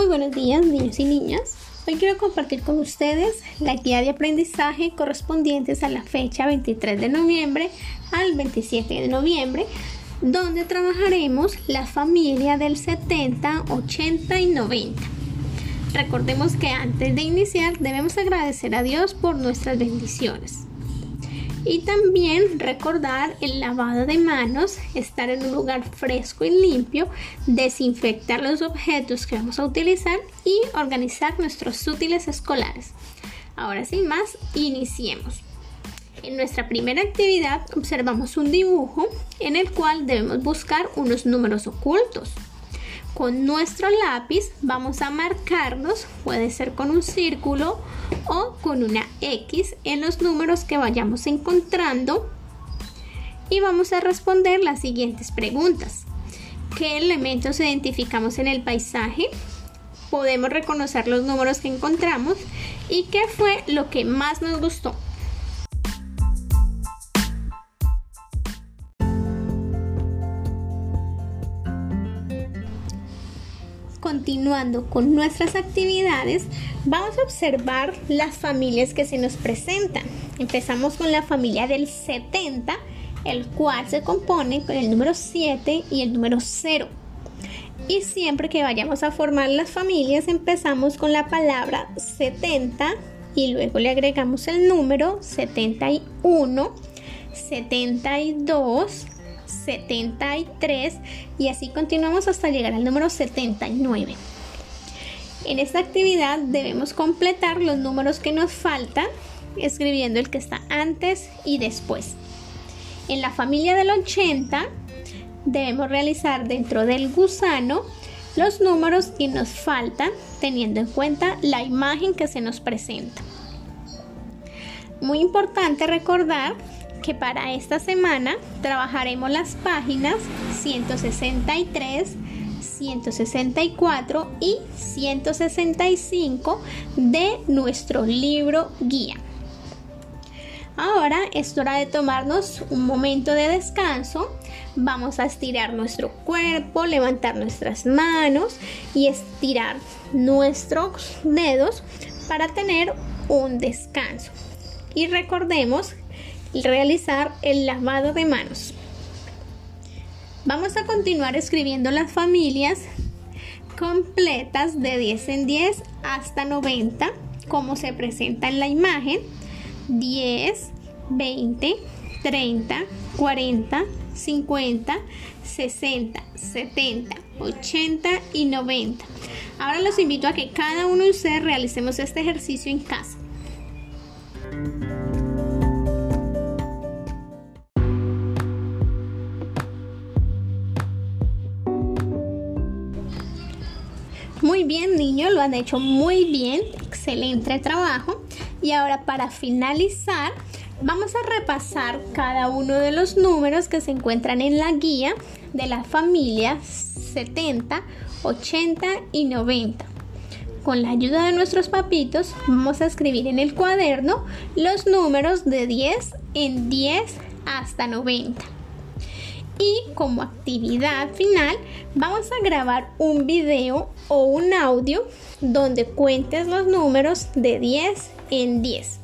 Muy buenos días niños y niñas. Hoy quiero compartir con ustedes la guía de aprendizaje correspondientes a la fecha 23 de noviembre al 27 de noviembre, donde trabajaremos la familia del 70, 80 y 90. Recordemos que antes de iniciar debemos agradecer a Dios por nuestras bendiciones. Y también recordar el lavado de manos, estar en un lugar fresco y limpio, desinfectar los objetos que vamos a utilizar y organizar nuestros útiles escolares. Ahora sin más, iniciemos. En nuestra primera actividad observamos un dibujo en el cual debemos buscar unos números ocultos. Con nuestro lápiz vamos a marcarlos, puede ser con un círculo o con una X en los números que vayamos encontrando y vamos a responder las siguientes preguntas. ¿Qué elementos identificamos en el paisaje? Podemos reconocer los números que encontramos y qué fue lo que más nos gustó. Continuando con nuestras actividades, vamos a observar las familias que se nos presentan. Empezamos con la familia del 70, el cual se compone con el número 7 y el número 0. Y siempre que vayamos a formar las familias, empezamos con la palabra 70 y luego le agregamos el número 71, 72, 73 y así continuamos hasta llegar al número 79. En esta actividad debemos completar los números que nos faltan escribiendo el que está antes y después. En la familia del 80 debemos realizar dentro del gusano los números que nos faltan teniendo en cuenta la imagen que se nos presenta. Muy importante recordar que para esta semana trabajaremos las páginas 163, 164 y 165 de nuestro libro guía. Ahora es hora de tomarnos un momento de descanso. Vamos a estirar nuestro cuerpo, levantar nuestras manos y estirar nuestros dedos para tener un descanso. Y recordemos realizar el lavado de manos. Vamos a continuar escribiendo las familias completas de 10 en 10 hasta 90, como se presenta en la imagen. 10, 20, 30, 40, 50, 60, 70, 80 y 90. Ahora los invito a que cada uno de ustedes realicemos este ejercicio en casa. Bien, niños, lo han hecho muy bien. Excelente trabajo. Y ahora para finalizar, vamos a repasar cada uno de los números que se encuentran en la guía de la familia 70, 80 y 90. Con la ayuda de nuestros papitos, vamos a escribir en el cuaderno los números de 10 en 10 hasta 90. Y como actividad final vamos a grabar un video o un audio donde cuentes los números de 10 en 10.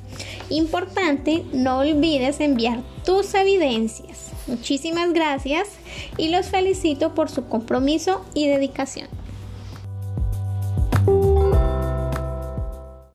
Importante, no olvides enviar tus evidencias. Muchísimas gracias y los felicito por su compromiso y dedicación.